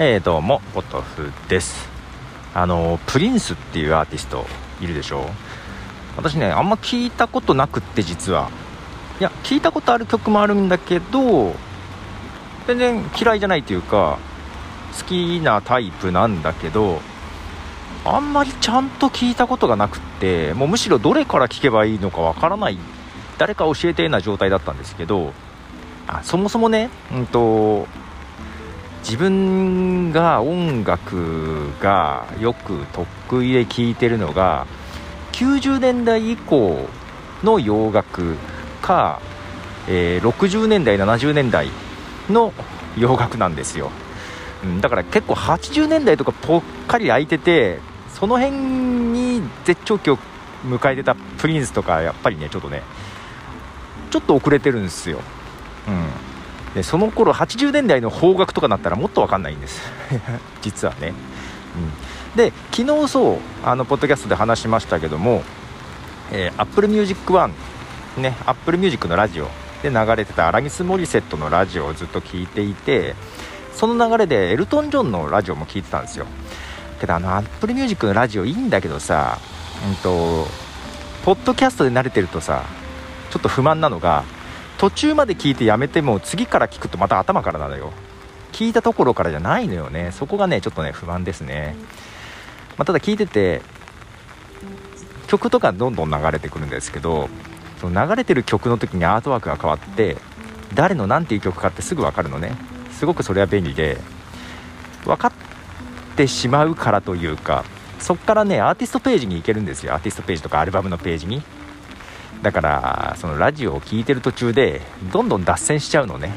えー、どうもポトフです。あのプリンスっていうアーティストいるでしょ？私ねあんま聞いたことなくって実は。いや聞いたことある曲もあるんだけど全然嫌いじゃないというか好きなタイプなんだけどあんまりちゃんと聞いたことがなくってもうむしろどれから聞けばいいのかわからない誰か教えてな状態だったんですけどあそもそもね、うんと自分が音楽がよく得意で聴いてるのが90年代以降の洋楽か、えー、60年代70年代の洋楽なんですよ、うん、だから結構80年代とかぽっかり空いててその辺に絶頂期を迎えてたプリンスとかやっぱりねちょっとねちょっと遅れてるんですよ、うん。その頃80年代の邦楽とかなったらもっと分かんないんです。実はね、うん、で昨日そうあのポッドキャストで話しましたけども、えー、Apple Music One ね Apple Music のラジオで流れてたアラギス・モリセットのラジオをずっと聞いていてその流れでエルトン・ジョンのラジオも聞いてたんですよ。けどあの Apple Music のラジオいいんだけどさうんとポッドキャストで慣れてるとさちょっと不満なのが途中まで聞いてやめても次から聞くとまた頭からなのよ。聞いたところからじゃないのよね。そこがねちょっとね不安ですね、まあ、ただ聞いてて曲とかどんどん流れてくるんですけどその流れてる曲の時にアートワークが変わって誰の何ていう曲かってすぐ分かるのね。すごくそれは便利で分かってしまうからというかそっからねアーティストページに行けるんですよ。アーティストページとかアルバムのページに。だからそのラジオを聴いてる途中でどんどん脱線しちゃうのね。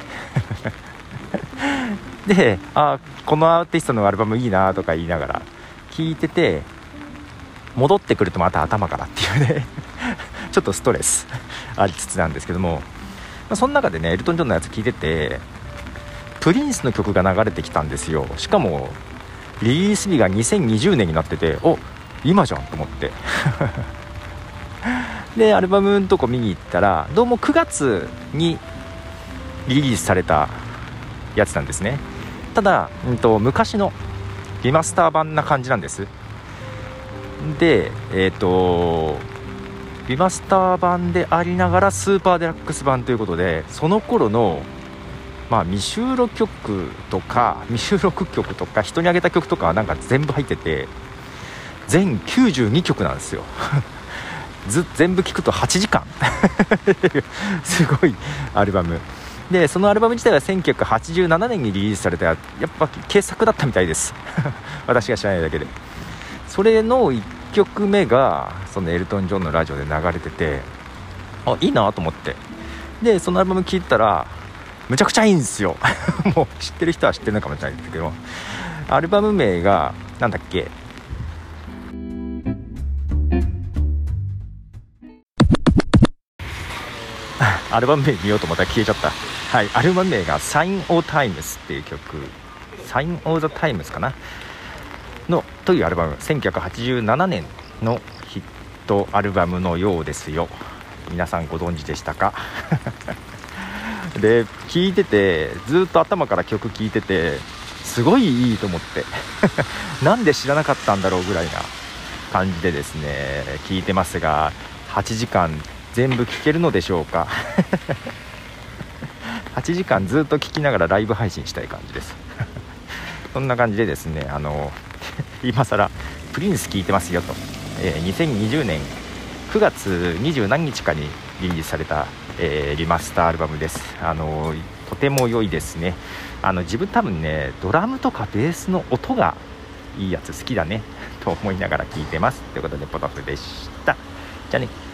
であこのアーティストのアルバムいいなとか言いながら聴いてて戻ってくるとまた頭からっていうね。ちょっとストレスありつつなんですけども、まあ、その中でねエルトン・ジョンのやつ聞いててプリンスの曲が流れてきたんですよ。しかもリリース日が2020年になっててお今じゃんと思って。でアルバムのとこ見に行ったらどうも9月にリリースされたやつなんですね。ただ、うんと、昔のリマスター版な感じなんです。でえっ、ー、とリマスター版でありながらスーパーデラックス版ということでその頃のまあ、未収録曲とか未収録曲とか人にあげた曲とかなんか全部入ってて全92曲なんですよ。ず全部聴くと8時間。すごいアルバム。でそのアルバム自体は1987年にリリースされたやっぱ傑作だったみたいです。私が知らないだけで。それの1曲目がそのエルトン・ジョンのラジオで流れててあいいなと思って。でそのアルバム聴いたらむちゃくちゃいいんですよ。もう知ってる人は知ってるのかもしれないですけどアルバム名が何だっけ？アルバム名見ようと思ったら消えちゃった。はい、アルバム名が Sign o Times っていう曲、Sign o the Times かな？の、というアルバム、1987年のヒットアルバムのようですよ。皆さんご存知でしたか？で、聴いてて、ずっと頭から曲聴いてて、すごいいいと思って。なんで知らなかったんだろうぐらいな感じでですね、聞いてますが、8時間全部聞けるのでしょうか？8時間ずっと聞きながらライブ配信したい感じです。そんな感じでですねあの 今更プリンス聞いてますよと、えー、2020年9月20何日かにリリースされた、えー、リマスターアルバムです。あのとても良いですね。あの自分多分ねドラムとかベースの音がいいやつ好きだね。と思いながら聞いてます。ということでポトフでした。じゃあね。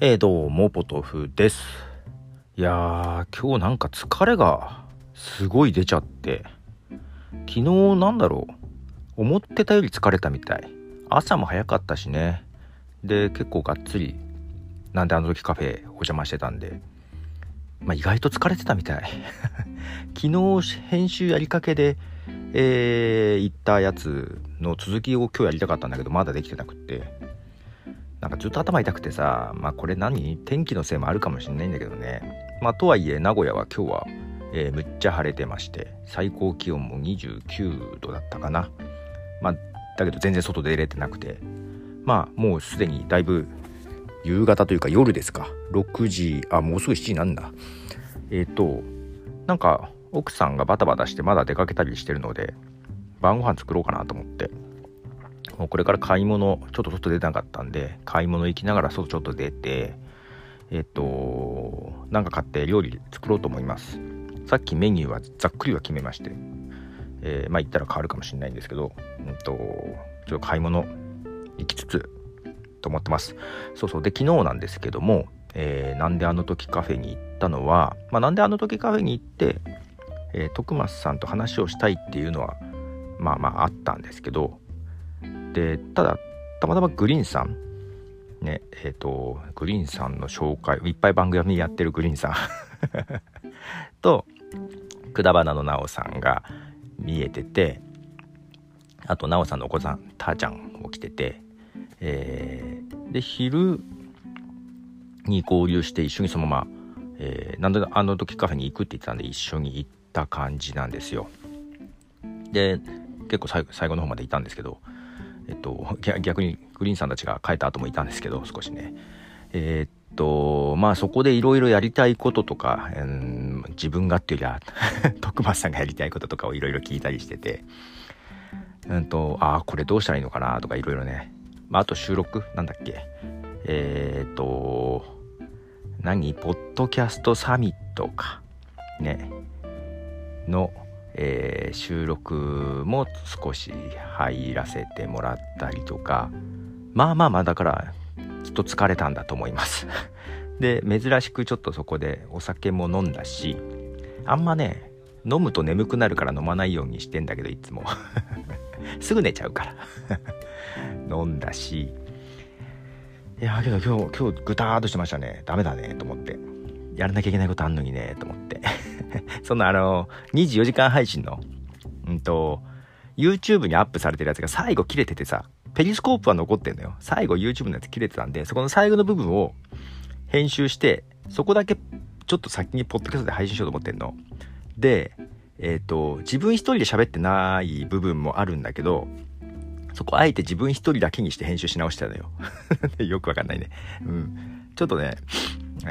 えー、どうも、ポトフです。いやー、今日なんか疲れがすごい出ちゃって、昨日なんだろう、思ってたより疲れたみたい。朝も早かったしね。で、結構がっつり、なんであの時カフェお邪魔してたんで、まあ、意外と疲れてたみたい。昨日編集やりかけで、えー、行ったやつの続きを今日やりたかったんだけどまだできてなくってなんかずっと頭痛くてさまあこれ何？天気のせいもあるかもしれないんだけどね。まあとはいえ名古屋は今日は、えー、むっちゃ晴れてまして最高気温も29度だったかな。まあだけど全然外出れてなくて。まあもうすでにだいぶ夕方というか夜ですか。6時あもうすぐ7時なんだ。えっ、ー、となんか奥さんがバタバタしてまだ出かけたりしてるので晩ご飯作ろうかなと思って。これから買い物ちょっと外出なかったんで買い物行きながら外ちょっと出てえっとなんか買って料理作ろうと思います。さっきメニューはざっくりは決めまして、えー、まあ行ったら変わるかもしれないんですけど、うんと、ちょっと買い物行きつつと思ってます。そうそう。で昨日なんですけども、えー、なんであの時カフェに行ったのは、まあ、なんであの時カフェに行って、えー、徳松さんと話をしたいっていうのはまあまああったんですけどでただたまたまグリーンさんねえっ、ー、とグリーンさんの紹介いっぱい番組やってるグリーンさん。とくだばなのなおさんが見えててあとなおさんのお子さんたーちゃんも来てて、えー、で昼に合流して一緒にそのまま、えー、なんであの時カフェに行くって言ってたんで一緒に行った感じなんですよ。で結構最後最後の方までいたんですけどえっと、逆にグリーンさんたちが帰った後もいたんですけど少しね。えー、っとまあそこでいろいろやりたいこととか、うん、自分がっていうよりは 徳松さんがやりたいこととかをいろいろ聞いたりしててうんとああこれどうしたらいいのかなとかいろいろね、まあ、あと収録なんだっけ。えー、っと何？ポッドキャストサミットか。ね。のえー、収録も少し入らせてもらったりとかまあまあまあだからきっと疲れたんだと思います。で珍しくちょっとそこでお酒も飲んだしあんまね飲むと眠くなるから飲まないようにしてんだけどいつも。すぐ寝ちゃうから。飲んだし。いやけど今日今日ぐたーっとしてましたね。ダメだねと思って。やらなきゃいけないことあんのにねと思って。そのあの、24時間配信の、うんと、YouTube にアップされてるやつが最後切れててさ、ペリスコープは残ってんのよ。最後 YouTube のやつ切れてたんで、そこの最後の部分を編集して、そこだけちょっと先にポッドキャストで配信しようと思ってんの。で、えっ、ー、と、自分一人で喋ってない部分もあるんだけど、そこあえて自分一人だけにして編集し直したのよ。よくわかんないね。うん。ちょっとね、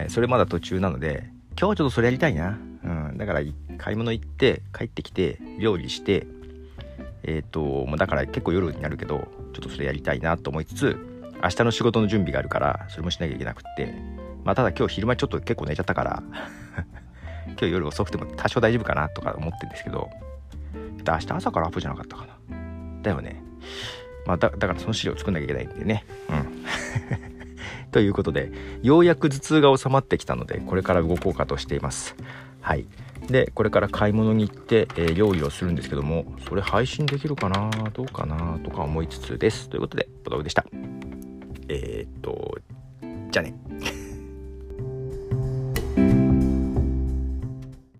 それまだ途中なので、今日はちょっとそれやりたいな。うん。だから、買い物行って、帰ってきて、料理して、えっ、ー、と、もうだから結構夜になるけど、ちょっとそれやりたいなと思いつつ、明日の仕事の準備があるから、それもしなきゃいけなくって、まあ、ただ今日昼間ちょっと結構寝ちゃったから 今日夜遅くても多少大丈夫かなとか思ってるんですけど、明日朝からアップじゃなかったかな。だよね。まあだ、だからその資料作んなきゃいけないんでね。うん。ということで、ようやく頭痛が収まってきたので、これから動こうかとしています。はい。でこれから買い物に行って、えー、料理をするんですけどもそれ配信できるかな？どうかな？とか思いつつです。ということでボトフでした。えー、っとじゃあね。